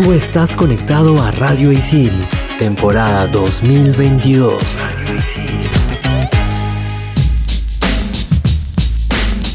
Tú estás conectado a Radio Isil, temporada 2022.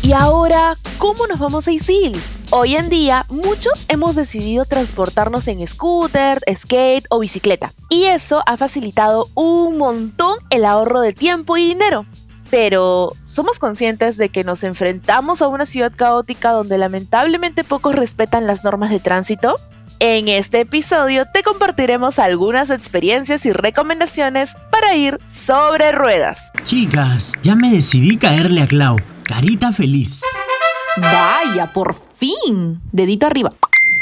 Y ahora, ¿cómo nos vamos a Isil? Hoy en día, muchos hemos decidido transportarnos en scooter, skate o bicicleta. Y eso ha facilitado un montón el ahorro de tiempo y dinero. Pero, ¿somos conscientes de que nos enfrentamos a una ciudad caótica donde lamentablemente pocos respetan las normas de tránsito? En este episodio te compartiremos algunas experiencias y recomendaciones para ir sobre ruedas. Chicas, ya me decidí caerle a Clau. Carita feliz. Vaya, por fin. Dedito arriba.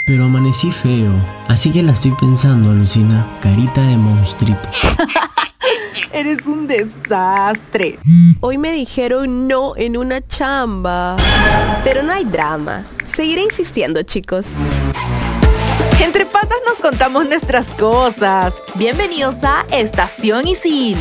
Pero amanecí feo, así que la estoy pensando, Lucina. Carita de monstruito. Eres un desastre. Hoy me dijeron no en una chamba. Pero no hay drama. Seguiré insistiendo, chicos. Entre patas nos contamos nuestras cosas. Bienvenidos a Estación Isil.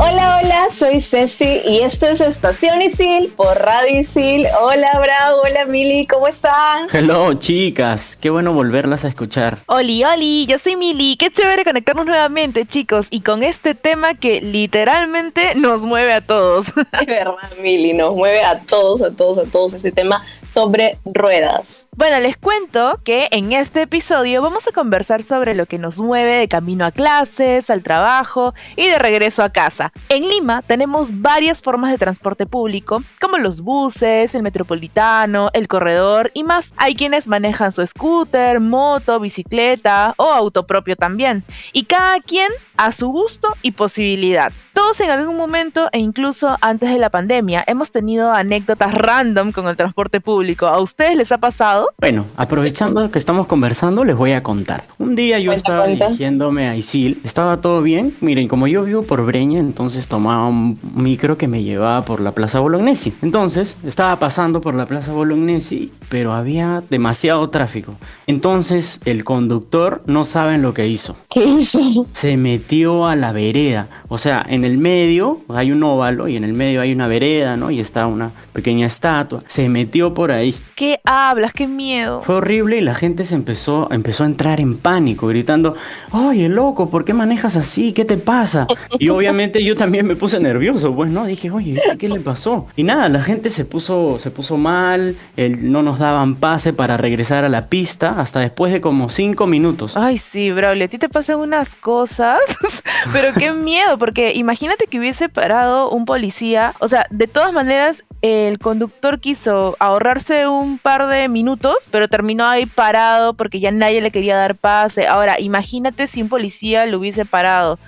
Hola, hola, soy Ceci y esto es Estación Isil por Radio Isil. Hola, Bravo, hola, Mili, ¿cómo están? Hello, chicas, qué bueno volverlas a escuchar. Oli, oli, yo soy Mili, qué chévere conectarnos nuevamente, chicos, y con este tema que literalmente nos mueve a todos. Es verdad, Mili, nos mueve a todos, a todos, a todos ese tema sobre ruedas. Bueno, les cuento que en este episodio vamos a conversar sobre lo que nos mueve de camino a clases, al trabajo y de regreso a casa. En Lima tenemos varias formas de transporte público, como los buses, el metropolitano, el corredor y más. Hay quienes manejan su scooter, moto, bicicleta o auto propio también. Y cada quien a su gusto y posibilidad. Todos en algún momento e incluso antes de la pandemia hemos tenido anécdotas random con el transporte público. ¿A ustedes les ha pasado? Bueno, aprovechando que estamos conversando, les voy a contar. Un día yo estaba dirigiéndome a Isil, estaba todo bien. Miren, como yo vivo por Breña, entonces tomaba un micro que me llevaba por la Plaza Bolognesi. Entonces, estaba pasando por la Plaza Bolognesi, pero había demasiado tráfico. Entonces, el conductor no sabe lo que hizo. ¿Qué hizo? Se metió a la vereda. O sea, en el medio hay un óvalo y en el medio hay una vereda, ¿no? Y está una pequeña estatua. Se metió por ahí. ¿Qué hablas? ¡Qué miedo! Fue horrible y la gente se empezó, empezó a entrar en pánico, gritando, oye, loco, ¿por qué manejas así? ¿Qué te pasa? Y obviamente yo también me puse nervioso, pues, ¿no? Dije, oye, ¿qué le pasó? Y nada, la gente se puso, se puso mal, el, no nos daban pase para regresar a la pista hasta después de como cinco minutos. Ay, sí, Braulio, a ti te pasan unas cosas, pero qué miedo, porque imagínate que hubiese parado un policía, o sea, de todas maneras el conductor quiso ahorrarse un par de minutos, pero terminó ahí parado porque ya nadie le quería dar pase. Ahora, imagínate si un policía lo hubiese parado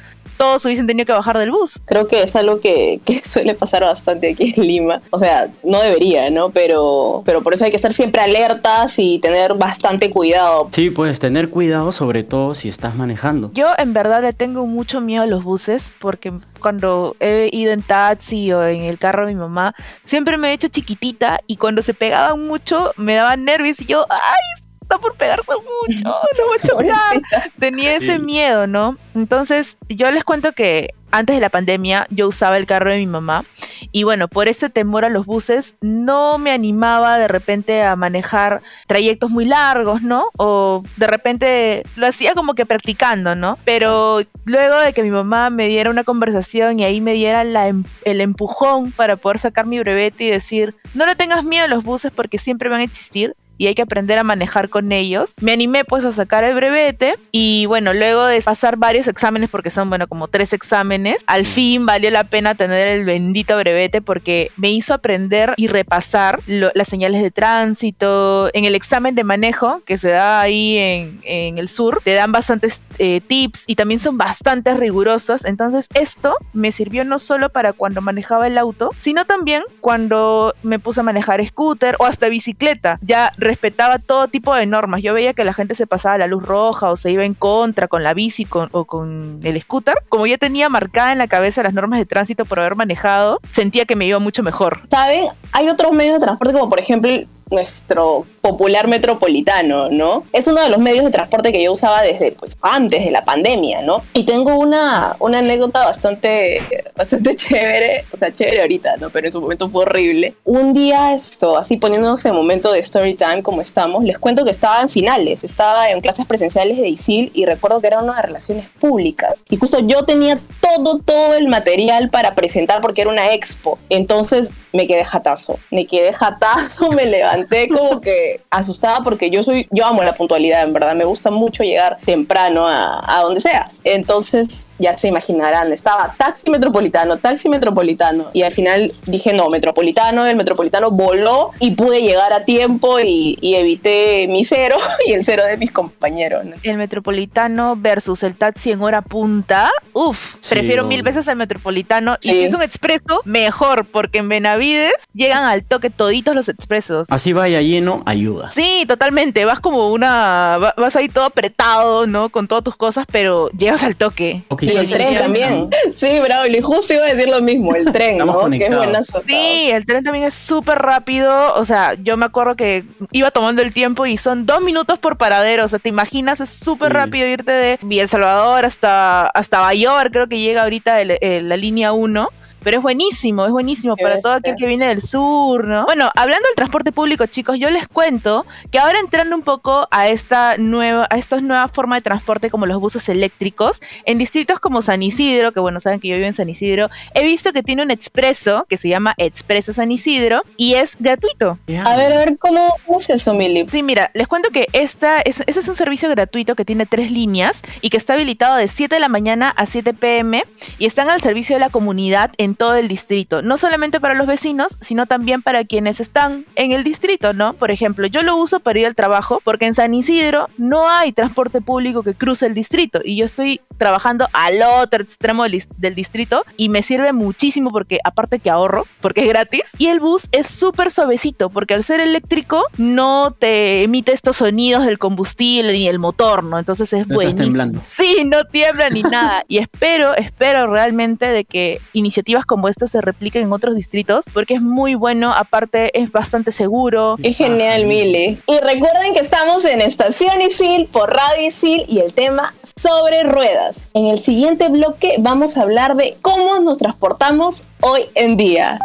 todos hubiesen tenido que bajar del bus. Creo que es algo que, que, suele pasar bastante aquí en Lima. O sea, no debería, ¿no? Pero, pero por eso hay que estar siempre alertas y tener bastante cuidado. Sí, puedes tener cuidado sobre todo si estás manejando. Yo en verdad le tengo mucho miedo a los buses porque cuando he ido en taxi o en el carro de mi mamá, siempre me he hecho chiquitita y cuando se pegaban mucho me daban nervios y yo, ¡ay! Está por pegarse mucho, no voy a Tenía ese miedo, ¿no? Entonces, yo les cuento que antes de la pandemia yo usaba el carro de mi mamá y bueno, por este temor a los buses no me animaba de repente a manejar trayectos muy largos, ¿no? O de repente lo hacía como que practicando, ¿no? Pero luego de que mi mamá me diera una conversación y ahí me diera la, em, el empujón para poder sacar mi brevete y decir, no le tengas miedo a los buses porque siempre van a existir, y hay que aprender a manejar con ellos. Me animé pues a sacar el brevete y bueno, luego de pasar varios exámenes, porque son bueno como tres exámenes, al fin valió la pena tener el bendito brevete porque me hizo aprender y repasar las señales de tránsito. En el examen de manejo que se da ahí en, en el sur, te dan bastantes eh, tips y también son bastante rigurosos. Entonces esto me sirvió no solo para cuando manejaba el auto, sino también cuando me puse a manejar scooter o hasta bicicleta. Ya respetaba todo tipo de normas. Yo veía que la gente se pasaba la luz roja o se iba en contra con la bici o con el scooter. Como ya tenía marcada en la cabeza las normas de tránsito por haber manejado, sentía que me iba mucho mejor. ¿Saben? Hay otros medios de transporte como por ejemplo nuestro popular metropolitano, ¿no? Es uno de los medios de transporte que yo usaba desde pues, antes de la pandemia, ¿no? Y tengo una, una anécdota bastante, bastante chévere, o sea, chévere ahorita, ¿no? Pero en su momento fue horrible. Un día esto, así poniéndonos en momento de story time como estamos, les cuento que estaba en finales, estaba en clases presenciales de ISIL y recuerdo que era una de relaciones públicas. Y justo yo tenía todo, todo el material para presentar porque era una expo. Entonces me quedé jatazo, me quedé jatazo, me levanté como que asustada porque yo soy, yo amo la puntualidad, en verdad, me gusta mucho llegar temprano a, a donde sea. Entonces ya se imaginarán, estaba taxi metropolitano, taxi metropolitano y al final dije no, metropolitano, el metropolitano voló y pude llegar a tiempo y, y evité mi cero y el cero de mis compañeros. El metropolitano versus el taxi en hora punta, uff, prefiero mil veces al metropolitano y si es un expreso, mejor, porque en Benavides llegan al toque toditos los expresos. Así vaya lleno, ayuda. Sí, totalmente, vas como una, vas ahí todo apretado, ¿no? Con todas tus cosas, pero llegas al toque. y el tren también. Sí, bravo, y justo iba a decir lo mismo, el tren, ¿no? Que es buenazo. Sí, el tren también es súper rápido, o sea, yo me acuerdo que iba tomando el tiempo y son dos minutos por paradero, o sea, te imaginas, es súper rápido irte de El Salvador hasta, hasta Bayor, creo que llega ahorita la línea 1 pero es buenísimo, es buenísimo para todo aquel que viene del sur, ¿no? Bueno, hablando del transporte público, chicos, yo les cuento que ahora entrando un poco a esta nueva, a esta nueva forma de transporte como los buses eléctricos, en distritos como San Isidro, que bueno, saben que yo vivo en San Isidro, he visto que tiene un expreso que se llama Expreso San Isidro y es gratuito. A ver, a ver, ¿cómo, es eso, Mili? Sí, mira, les cuento que esta es, este es un servicio gratuito que tiene tres líneas y que está habilitado de 7 de la mañana a 7 pm y están al servicio de la comunidad en todo el distrito, no solamente para los vecinos, sino también para quienes están en el distrito, ¿no? Por ejemplo, yo lo uso para ir al trabajo porque en San Isidro no hay transporte público que cruce el distrito y yo estoy trabajando al otro extremo del, distrito y me sirve muchísimo porque aparte que ahorro, porque es gratis, y el bus es súper suavecito porque al ser eléctrico no te emite estos sonidos del combustible ni el motor, ¿no? Entonces es bueno. temblando. Sí, no tiembla ni nada. Y espero, espero realmente de que iniciativas como esta se repliquen en otros distritos porque es muy bueno, aparte es bastante seguro. Es genial, Mile. Y recuerden que estamos en Estación Isil por Radio Isil y el tema sobre ruedas. En el siguiente bloque vamos a hablar de cómo nos transportamos hoy en día.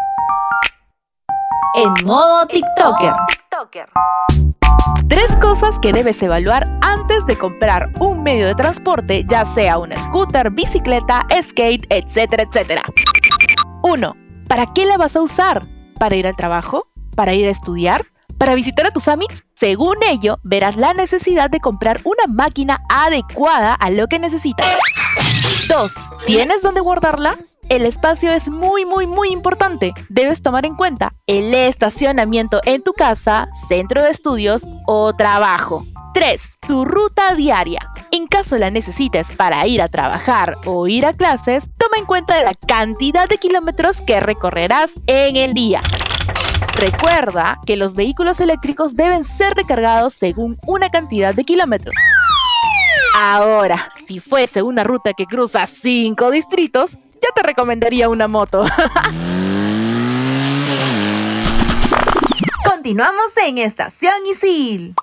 En modo TikToker. TikToker. Tres cosas que debes evaluar antes de comprar un medio de transporte, ya sea un scooter, bicicleta, skate, etcétera, etcétera. 1. ¿Para qué la vas a usar? ¿Para ir al trabajo? ¿Para ir a estudiar? ¿Para visitar a tus amigos? Según ello, verás la necesidad de comprar una máquina adecuada a lo que necesitas. 2. ¿Tienes dónde guardarla? El espacio es muy muy muy importante. Debes tomar en cuenta el estacionamiento en tu casa, centro de estudios o trabajo. 3. Tu ruta diaria. En caso la necesites para ir a trabajar o ir a clases, toma en cuenta la cantidad de kilómetros que recorrerás en el día. Recuerda que los vehículos eléctricos deben ser recargados según una cantidad de kilómetros. Ahora, si fuese una ruta que cruza 5 distritos, ya te recomendaría una moto. Continuamos en Estación Isil.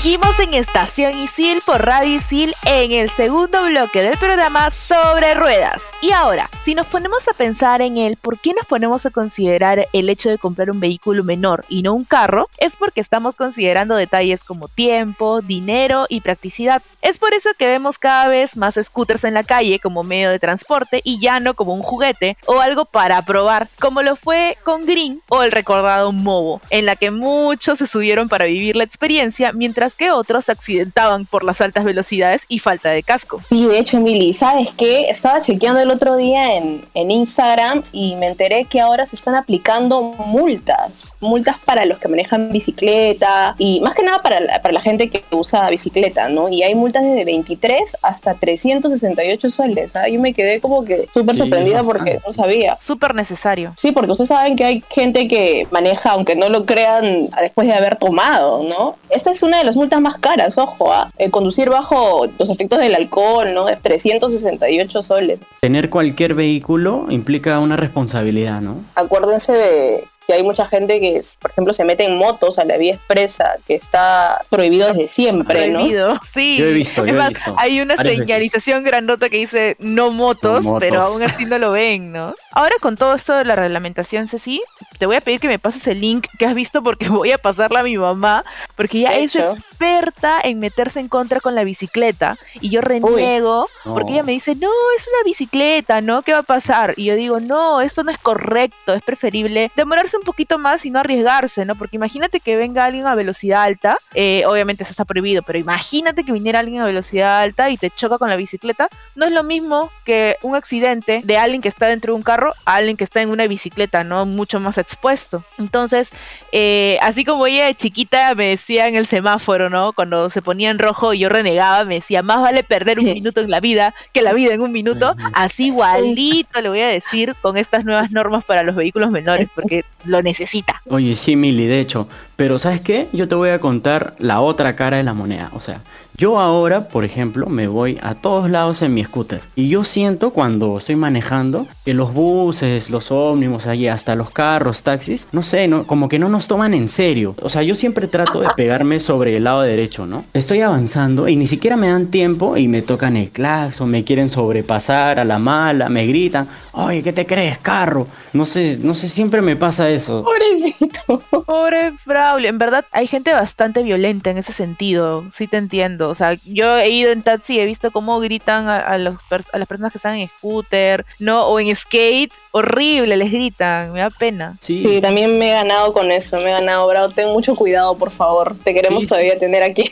Seguimos en Estación Isil por Radio Isil en el segundo bloque del programa sobre ruedas. Y ahora, si nos ponemos a pensar en el por qué nos ponemos a considerar el hecho de comprar un vehículo menor y no un carro, es porque estamos considerando detalles como tiempo, dinero y practicidad. Es por eso que vemos cada vez más scooters en la calle como medio de transporte y ya no como un juguete o algo para probar, como lo fue con Green o el recordado Movo, en la que muchos se subieron para vivir la experiencia mientras mientras que otros se accidentaban por las altas velocidades y falta de casco. Sí, de hecho, Emily, ¿sabes qué? Estaba chequeando el otro día en, en Instagram y me enteré que ahora se están aplicando multas. Multas para los que manejan bicicleta y más que nada para la, para la gente que usa bicicleta, ¿no? Y hay multas desde 23 hasta 368 soles. ¿ah? Yo me quedé como que súper sorprendida porque no sabía. Súper necesario. Sí, porque ustedes saben que hay gente que maneja, aunque no lo crean, después de haber tomado, ¿no? Esta es una de las multas más caras, ojo, ¿ah? Eh, conducir bajo los efectos del alcohol, ¿no? De 368 soles. Tener cualquier vehículo implica una responsabilidad, ¿no? Acuérdense de que hay mucha gente que, por ejemplo, se mete en motos a la vía expresa, que está prohibido desde siempre, prohibido, sí. Yo he visto, yo he visto. Hay una señalización grandota que dice no motos, pero aún así no lo ven, ¿no? Ahora con todo esto de la reglamentación, Ceci, te voy a pedir que me pases el link que has visto porque voy a pasarla a mi mamá, porque ella es experta en meterse en contra con la bicicleta y yo reniego porque ella me dice, no, es una bicicleta, ¿no? ¿Qué va a pasar? Y yo digo, no, esto no es correcto, es preferible demorarse un poquito más y no arriesgarse, ¿no? Porque imagínate que venga alguien a velocidad alta, eh, obviamente eso está prohibido, pero imagínate que viniera alguien a velocidad alta y te choca con la bicicleta, no es lo mismo que un accidente de alguien que está dentro de un carro a alguien que está en una bicicleta, ¿no? Mucho más expuesto. Entonces, eh, así como ella de chiquita me decía en el semáforo, ¿no? Cuando se ponía en rojo y yo renegaba, me decía, más vale perder un minuto en la vida que la vida en un minuto. Así igualito le voy a decir con estas nuevas normas para los vehículos menores, porque lo necesita. Oye, sí, Mili, de hecho, pero ¿sabes qué? Yo te voy a contar la otra cara de la moneda. O sea, yo ahora, por ejemplo, me voy a todos lados en mi scooter. Y yo siento cuando estoy manejando que los buses, los ómnibus, allí hasta los carros, taxis, no sé, no, como que no nos toman en serio. O sea, yo siempre trato de pegarme sobre el lado derecho, ¿no? Estoy avanzando y ni siquiera me dan tiempo y me tocan el claxon, me quieren sobrepasar a la mala, me gritan, oye, ¿qué te crees, carro? No sé, no sé, siempre me pasa eso. Pobrecito. Pobre Braulio. En verdad, hay gente bastante violenta en ese sentido. Sí te entiendo. O sea, yo he ido en taxi y he visto cómo gritan a, los, a las personas que están en scooter, ¿no? O en skate. Horrible, les gritan. Me da pena. Sí. también me he ganado con eso. Me he ganado, Bravo. Ten mucho cuidado, por favor. Te queremos todavía tener aquí.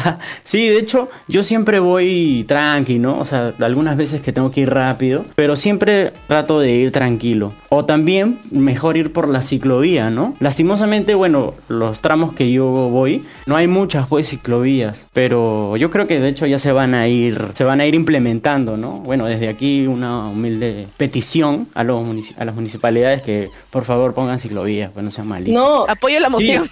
sí, de hecho, yo siempre voy tranqui, ¿no? O sea, algunas veces que tengo que ir rápido, pero siempre trato de ir tranquilo. O también mejor ir por la ciclovía, ¿no? Lastimosamente, bueno, los tramos que yo voy, no hay muchas pues ciclovías, pero yo creo que de hecho ya se van a ir, se van a ir implementando, ¿no? Bueno, desde aquí una humilde petición a, los a las municipalidades que por favor pongan ciclovías, pues no sean malitos. No, apoyo la moción.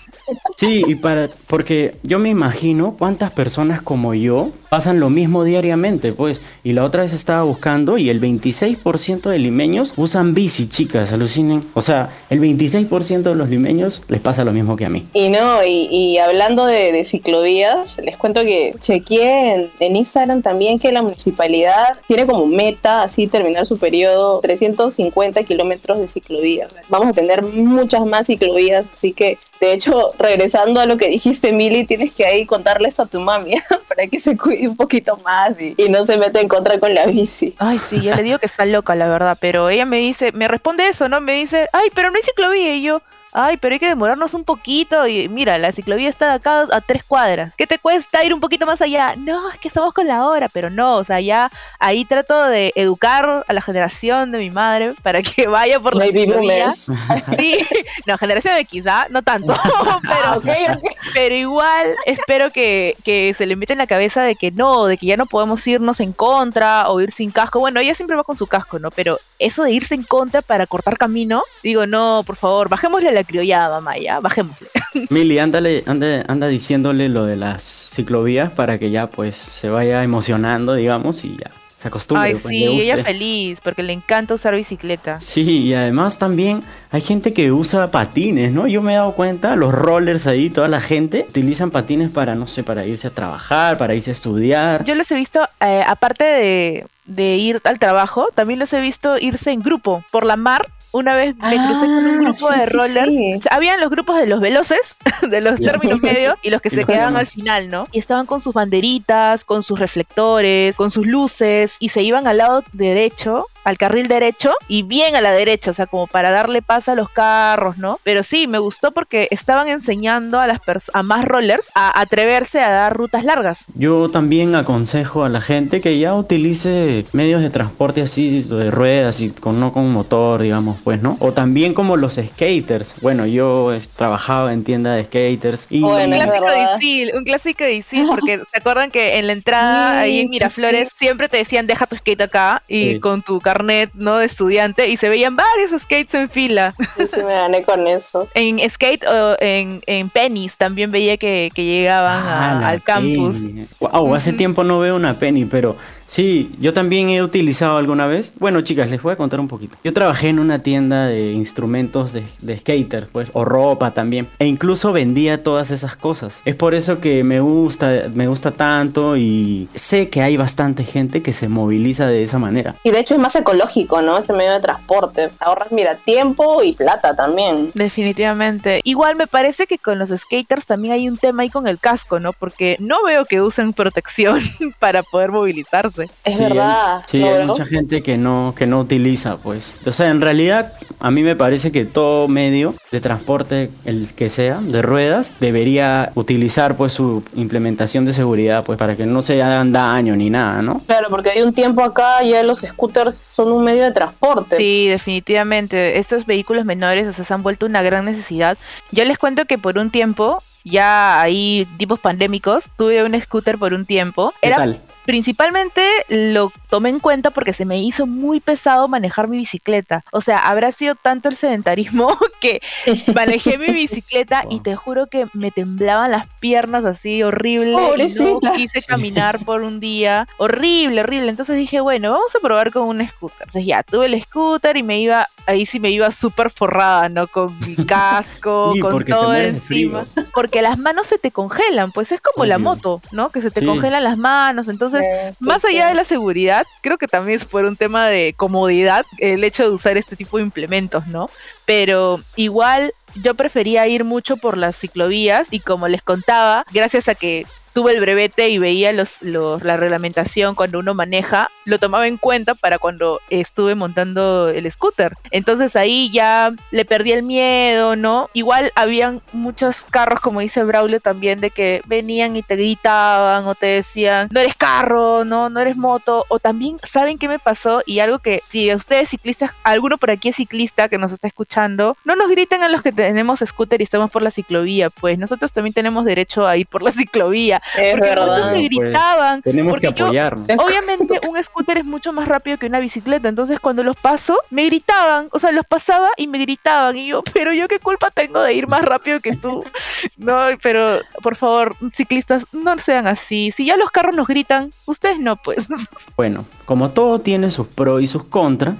Sí, y para, porque yo me imagino cuántas personas como yo pasan lo mismo diariamente, pues, y la otra vez estaba buscando y el 26% de limeños usan bici, chicas, alucinen. O sea, el 26% de los limeños les pasa lo mismo que a mí. Y no, y, hablando de, de, ciclovías, les cuento que chequeé en, Instagram también que la municipalidad tiene como meta así terminar su periodo 350 kilómetros de ciclovías. Vamos a tener muchas más ciclovías, así que de hecho, regresando a lo que dijiste, Mili, tienes que ahí contarle esto a tu mami para que se cuide un poquito más y, y no se meta en contra con la bici. Ay, sí, yo le digo que está loca, la verdad, pero ella me dice, me responde eso, ¿no? Me dice, ay, pero no hay ciclovía y yo ay, pero hay que demorarnos un poquito y mira, la ciclovía está de acá a tres cuadras. ¿Qué te cuesta ir un poquito más allá? No, es que estamos con la hora, pero no, o sea, ya ahí trato de educar a la generación de mi madre para que vaya por la ciclovía. Sí, no, generación X, ¿ah? No tanto, pero, pero igual espero que, que se le meta en la cabeza de que no, de que ya no podemos irnos en contra o ir sin casco. Bueno, ella siempre va con su casco, ¿no? Pero eso de irse en contra para cortar camino, digo, no, por favor, bajémosle la criollada, mamá, ya, bajemos. Mili, ándale, anda, anda diciéndole lo de las ciclovías para que ya pues se vaya emocionando, digamos, y ya se acostumbre. Ay, pues, sí, ella feliz, porque le encanta usar bicicleta. Sí, y además también hay gente que usa patines, ¿no? Yo me he dado cuenta, los rollers ahí, toda la gente utilizan patines para, no sé, para irse a trabajar, para irse a estudiar. Yo los he visto, eh, aparte de, de ir al trabajo, también los he visto irse en grupo por la mar una vez me crucé con un ah, grupo de rollers. habían los grupos de los veloces, de los términos medios, y los que se quedaban al final, ¿no? Y estaban con sus banderitas, con sus reflectores, con sus luces, y se iban al lado derecho al carril derecho y bien a la derecha, o sea, como para darle paz a los carros, ¿no? Pero sí, me gustó porque estaban enseñando a las a más rollers a atreverse a dar rutas largas. Yo también aconsejo a la gente que ya utilice medios de transporte así de ruedas y con no con motor, digamos, pues, ¿no? O también como los skaters. Bueno, yo he trabajado en tienda de skaters y un clásico de Isil, un clásico de Isil, porque se acuerdan que en la entrada ahí en Miraflores siempre te decían deja tu skate acá y con tu carro carnet, ¿no? De estudiante y se veían varios skates en fila. Sí, me gané con eso. en skate o en, en pennies también veía que, llegaban ah, al campus. Wow, hace tiempo no veo una penny, pero Sí, yo también he utilizado alguna vez. Bueno, chicas, les voy a contar un poquito. Yo trabajé en una tienda de instrumentos de, de skater, pues, o ropa también. E incluso vendía todas esas cosas. Es por eso que me gusta, me gusta tanto y sé que hay bastante gente que se moviliza de esa manera. Y de hecho es más ecológico, ¿no? Ese medio de transporte. Ahorras, mira, tiempo y plata también. Definitivamente. Igual me parece que con los skaters también hay un tema ahí con el casco, ¿no? Porque no veo que usen protección para poder movilizarse. Es verdad. sí, hay mucha gente que no, que no utiliza, pues. O sea, en realidad, a mí me parece que todo medio de transporte, el que sea, de ruedas, debería utilizar, pues, su implementación de seguridad, pues, para que no se hagan daño ni nada, ¿no? Claro, porque hay un tiempo acá ya los scooters son un medio de transporte. Sí, definitivamente. Estos vehículos menores, o sea, se han vuelto una gran necesidad. Yo les cuento que por un tiempo ya ahí tipos pandémicos, tuve un scooter por un tiempo. Era tal? Principalmente lo tomé en cuenta porque se me hizo muy pesado manejar mi bicicleta. O sea, habrá sido tanto el sedentarismo que manejé mi bicicleta y te juro que me temblaban las piernas así horrible. no quise caminar por un día. Horrible, horrible. Entonces dije, bueno, vamos a probar con un scooter. Entonces ya, tuve el scooter y me iba, ahí sí me iba súper forrada, ¿no? Con mi casco, con todo encima. Porque las manos se te congelan, pues es como la moto, ¿no? Que se te congelan las manos. Entonces entonces, más allá de la seguridad, creo que también es por un tema de comodidad el hecho de usar este tipo de implementos, ¿no? Pero igual yo prefería ir mucho por las ciclovías y como les contaba, gracias a que tuve el brevete y veía los, la reglamentación cuando uno maneja, lo tomaba en cuenta para cuando estuve montando el scooter. Entonces ahí ya le perdí el miedo, ¿no? Igual habían muchos carros, como dice Braulio también, de que venían y te gritaban o te decían, no eres carro, no, no eres moto. O también, ¿saben qué me pasó? Y algo que, si ustedes ciclistas, alguno por aquí es ciclista que nos está escuchando, no nos griten a los que tenemos scooter y estamos por la ciclovía, pues nosotros también tenemos derecho a ir por la ciclovía. Es porque verdad. me pues, gritaban. tenemos que apoyarnos. obviamente un scooter es mucho más rápido que una bicicleta, entonces cuando los paso, me gritaban, o sea, los pasaba y me gritaban y yo, pero yo qué culpa tengo de ir más rápido que tú. no, pero por favor, ciclistas, no sean así. Si ya los carros nos gritan, ustedes no, pues. Bueno, como todo tiene sus pros y sus contras,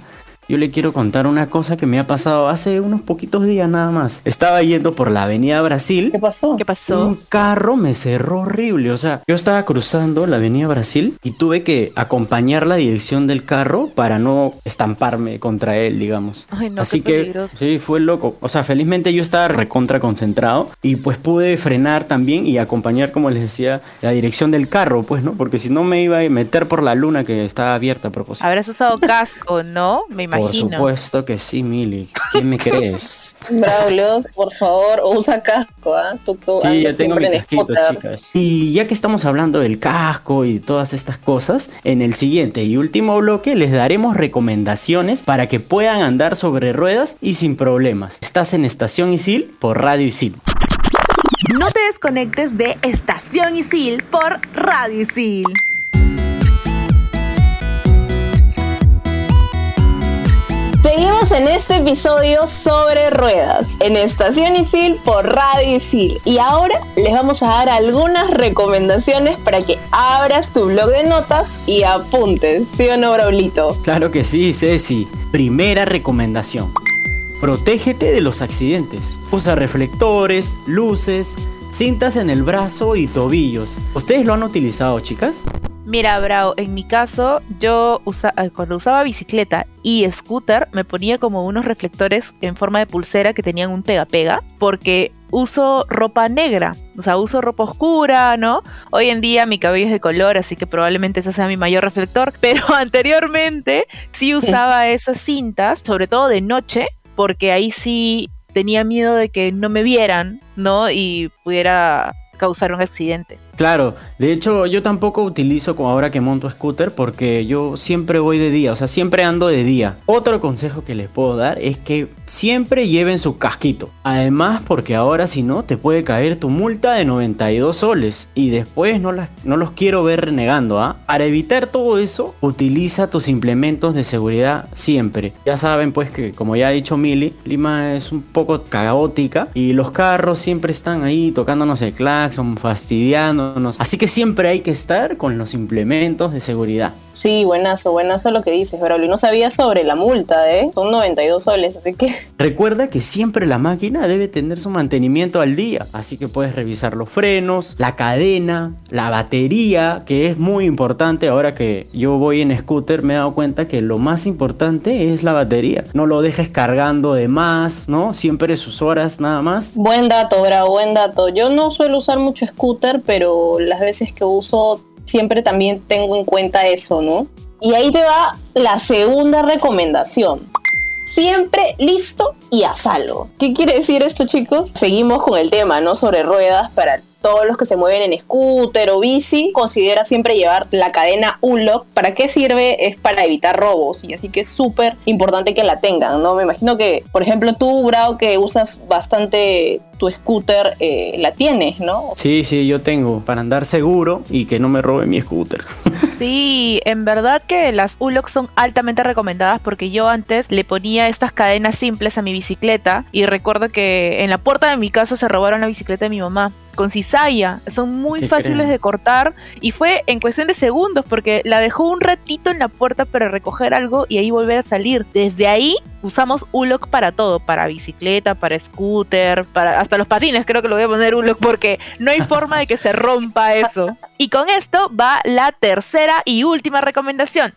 yo le quiero contar una cosa que me ha pasado hace unos poquitos días nada más. Estaba yendo por la avenida Brasil. ¿Qué pasó? ¿Qué pasó? Un carro me cerró horrible. O sea, yo estaba cruzando la avenida Brasil y tuve que acompañar la dirección del carro para no estamparme contra él, digamos. Ay, no, Así que, sí, fue loco. O sea, felizmente yo estaba recontra concentrado y pues pude frenar también y acompañar, como les decía, la dirección del carro, pues, ¿no? Porque si no me iba a meter por la luna que estaba abierta a propósito. Habrás usado casco, ¿no? Me por supuesto que sí, Mili. ¿Quién me crees? Braulio, por favor, usa casco, ¿ah? sí, ya tengo mi casquito, chicas. Y ya que estamos hablando del casco y todas estas cosas, en el siguiente y último bloque les daremos recomendaciones para que puedan andar sobre ruedas y sin problemas. Estás en Estación Isil por Radio Isil. No te desconectes de Estación Isil por Radio Isil. Seguimos en este episodio sobre ruedas en Estación Isil por Radio Isil y ahora les vamos a dar algunas recomendaciones para que abras tu blog de notas y apuntes, ¿sí o no, Braulito? Claro que sí, Ceci. Primera recomendación. Protégete de los accidentes. Usa reflectores, luces, cintas en el brazo y tobillos. ¿Ustedes lo han utilizado, chicas? Mira, Bravo, en mi caso, yo eh, cuando usaba bicicleta y scooter, me ponía como unos reflectores en forma de pulsera que tenían un pega-pega, porque uso ropa negra, o sea, uso ropa oscura, ¿no? Hoy en día mi cabello es de color, así que probablemente ese sea mi mayor reflector, pero anteriormente sí usaba esas cintas, sobre todo de noche, porque ahí sí tenía miedo de que no me vieran, ¿no? Y pudiera causar un accidente. Claro, de hecho yo tampoco utilizo como ahora que monto scooter porque yo siempre voy de día, o sea, siempre ando de día. Otro consejo que les puedo dar es que siempre lleven su casquito. Además porque ahora si no te puede caer tu multa de 92 soles y después no, las, no los quiero ver renegando. ¿ah? Para evitar todo eso, utiliza tus implementos de seguridad siempre. Ya saben pues que como ya ha dicho Mili, Lima es un poco caótica y los carros siempre están ahí tocándonos el claxon, Así que siempre hay que estar con los implementos de seguridad. Sí, buenazo, buenazo lo que dices, Braulio. No sabía sobre la multa, ¿eh? Son 92 soles, así que... Recuerda que siempre la máquina debe tener su mantenimiento al día, así que puedes revisar los frenos, la cadena, la batería, que es muy importante. Ahora que yo voy en scooter me he dado cuenta que lo más importante es la batería. No lo dejes cargando de más, ¿no? Siempre sus horas nada más. Buen dato, Bravo, buen dato. Yo no suelo usar mucho scooter, pero las veces que uso siempre también tengo en cuenta eso, ¿no? Y ahí te va la segunda recomendación. Siempre listo y a salvo. ¿Qué quiere decir esto, chicos? Seguimos con el tema, ¿no? Sobre ruedas para todos los que se mueven en scooter o bici, considera siempre llevar la cadena Unlock. ¿Para qué sirve? Es para evitar robos y así que es súper importante que la tengan, ¿no? Me imagino que, por ejemplo, tú, Brao, que usas bastante tu scooter, eh, la tienes, ¿no? Sí, sí, yo tengo para andar seguro y que no me robe mi scooter. Sí, en verdad que las ULOX son altamente recomendadas porque yo antes le ponía estas cadenas simples a mi bicicleta y recuerdo que en la puerta de mi casa se robaron la bicicleta de mi mamá con cizalla. Son muy fáciles de cortar y fue en cuestión de segundos porque la dejó un ratito en la puerta para recoger algo y ahí volver a salir. Desde ahí usamos ULOC para todo, para bicicleta, para scooter, para hasta los patines, creo que lo voy a poner ULOC porque no hay forma de que se rompa eso. Y con esto va la tercera y última recomendación.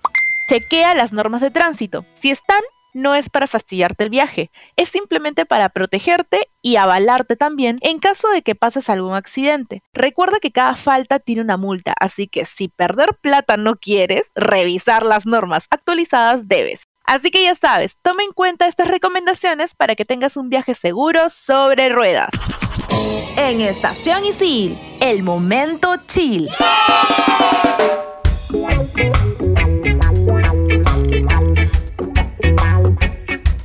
Chequea las normas de tránsito. Si están no es para fastidiarte el viaje, es simplemente para protegerte y avalarte también en caso de que pases algún accidente. Recuerda que cada falta tiene una multa, así que si perder plata no quieres, revisar las normas actualizadas debes. Así que ya sabes, toma en cuenta estas recomendaciones para que tengas un viaje seguro sobre ruedas. En Estación Isil, el momento chill.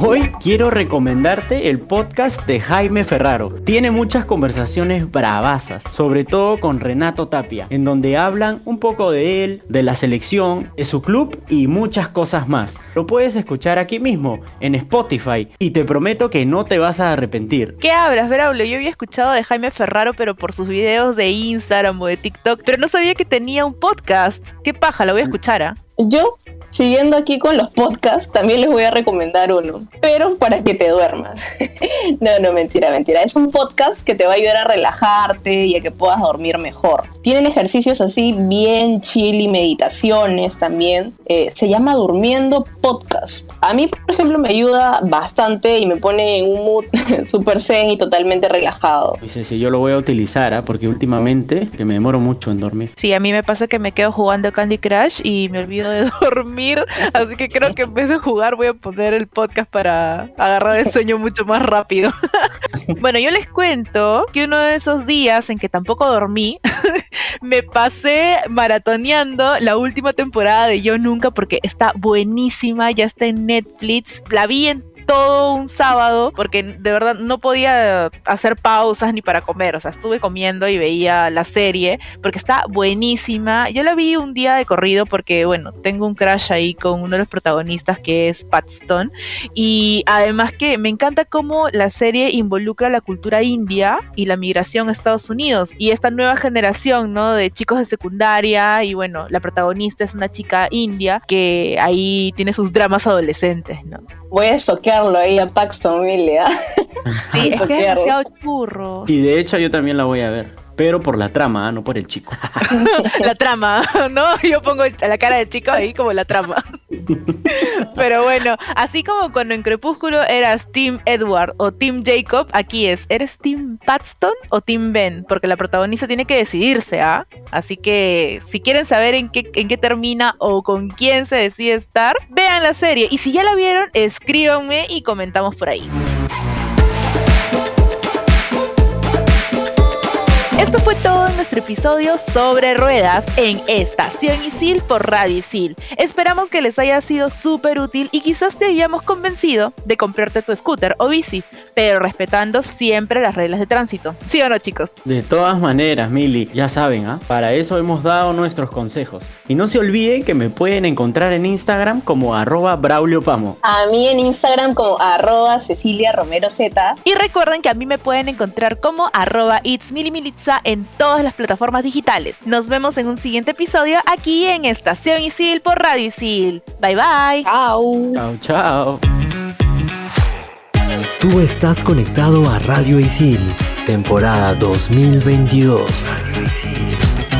Hoy quiero recomendarte el podcast de Jaime Ferraro. Tiene muchas conversaciones bravasas, sobre todo con Renato Tapia, en donde hablan un poco de él, de la selección, de su club y muchas cosas más. Lo puedes escuchar aquí mismo, en Spotify, y te prometo que no te vas a arrepentir. ¿Qué hablas, Braulio? Yo había escuchado de Jaime Ferraro, pero por sus videos de Instagram o de TikTok, pero no sabía que tenía un podcast. ¿Qué paja? Lo voy a escuchar, ¿ah? Yo, siguiendo aquí con los podcasts, también les voy a recomendar uno, pero para que te duermas. no, no, mentira, mentira. Es un podcast que te va a ayudar a relajarte y a que puedas dormir mejor. Tienen ejercicios así bien chill y meditaciones también. Eh, se llama Durmiendo Podcast. A mí, por ejemplo, me ayuda bastante y me pone en un mood súper zen y totalmente relajado. Sí, sí, yo lo voy a utilizar, ¿ah? porque últimamente que me demoro mucho en dormir. Sí, a mí me pasa que me quedo jugando Candy Crush y me olvido de dormir, así que creo que en vez de jugar voy a poner el podcast para agarrar el sueño mucho más rápido. bueno, yo les cuento que uno de esos días en que tampoco dormí, me pasé maratoneando la última temporada de Yo Nunca porque está buenísima, ya está en Netflix, la vi en todo un sábado porque de verdad no podía hacer pausas ni para comer, o sea, estuve comiendo y veía la serie porque está buenísima. Yo la vi un día de corrido porque, bueno, tengo un crash ahí con uno de los protagonistas que es Pat Stone y además que me encanta cómo la serie involucra la cultura india y la migración a Estados Unidos y esta nueva generación, ¿no? De chicos de secundaria y bueno, la protagonista es una chica india que ahí tiene sus dramas adolescentes, ¿no? Voy a estoquearlo ahí a Paxton Milia. Sí, es que es churro. Y de hecho yo también la voy a ver. Pero por la trama, ¿ah? no por el chico. la trama, ¿no? Yo pongo la cara del chico ahí como la trama. Pero bueno, así como cuando en Crepúsculo eras Team Edward o Team Jacob, aquí es, ¿eres Team Paxton o Team Ben? Porque la protagonista tiene que decidirse, ¿ah? Así que si quieren saber en qué, en qué termina o con quién se decide estar, vean la serie. Y si ya la vieron, escríbanme y comentamos por ahí. Esto fue todo en nuestro episodio sobre ruedas en Estación Isil por Radio Isil. Esperamos que les haya sido súper útil y quizás te hayamos convencido de comprarte tu scooter o bici, pero respetando siempre las reglas de tránsito. ¿Sí o no, chicos? De todas maneras, Mili, ya saben, ¿ah? para eso hemos dado nuestros consejos. Y no se olviden que me pueden encontrar en Instagram como arroba Braulio Pamo. A mí en Instagram como arroba Cecilia Romero Z. Y recuerden que a mí me pueden encontrar como arroba It's en todas las plataformas digitales. Nos vemos en un siguiente episodio aquí en Estación Isil por Radio Isil. Bye bye. Chao. Chao, chao. Tú estás conectado a Radio Isil, temporada 2022. Radio Isil.